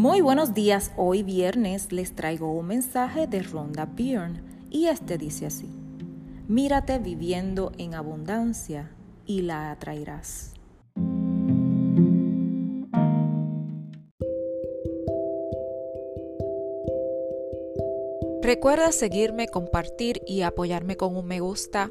Muy buenos días, hoy viernes les traigo un mensaje de Rhonda Byrne y este dice así, mírate viviendo en abundancia y la atraerás. Recuerda seguirme, compartir y apoyarme con un me gusta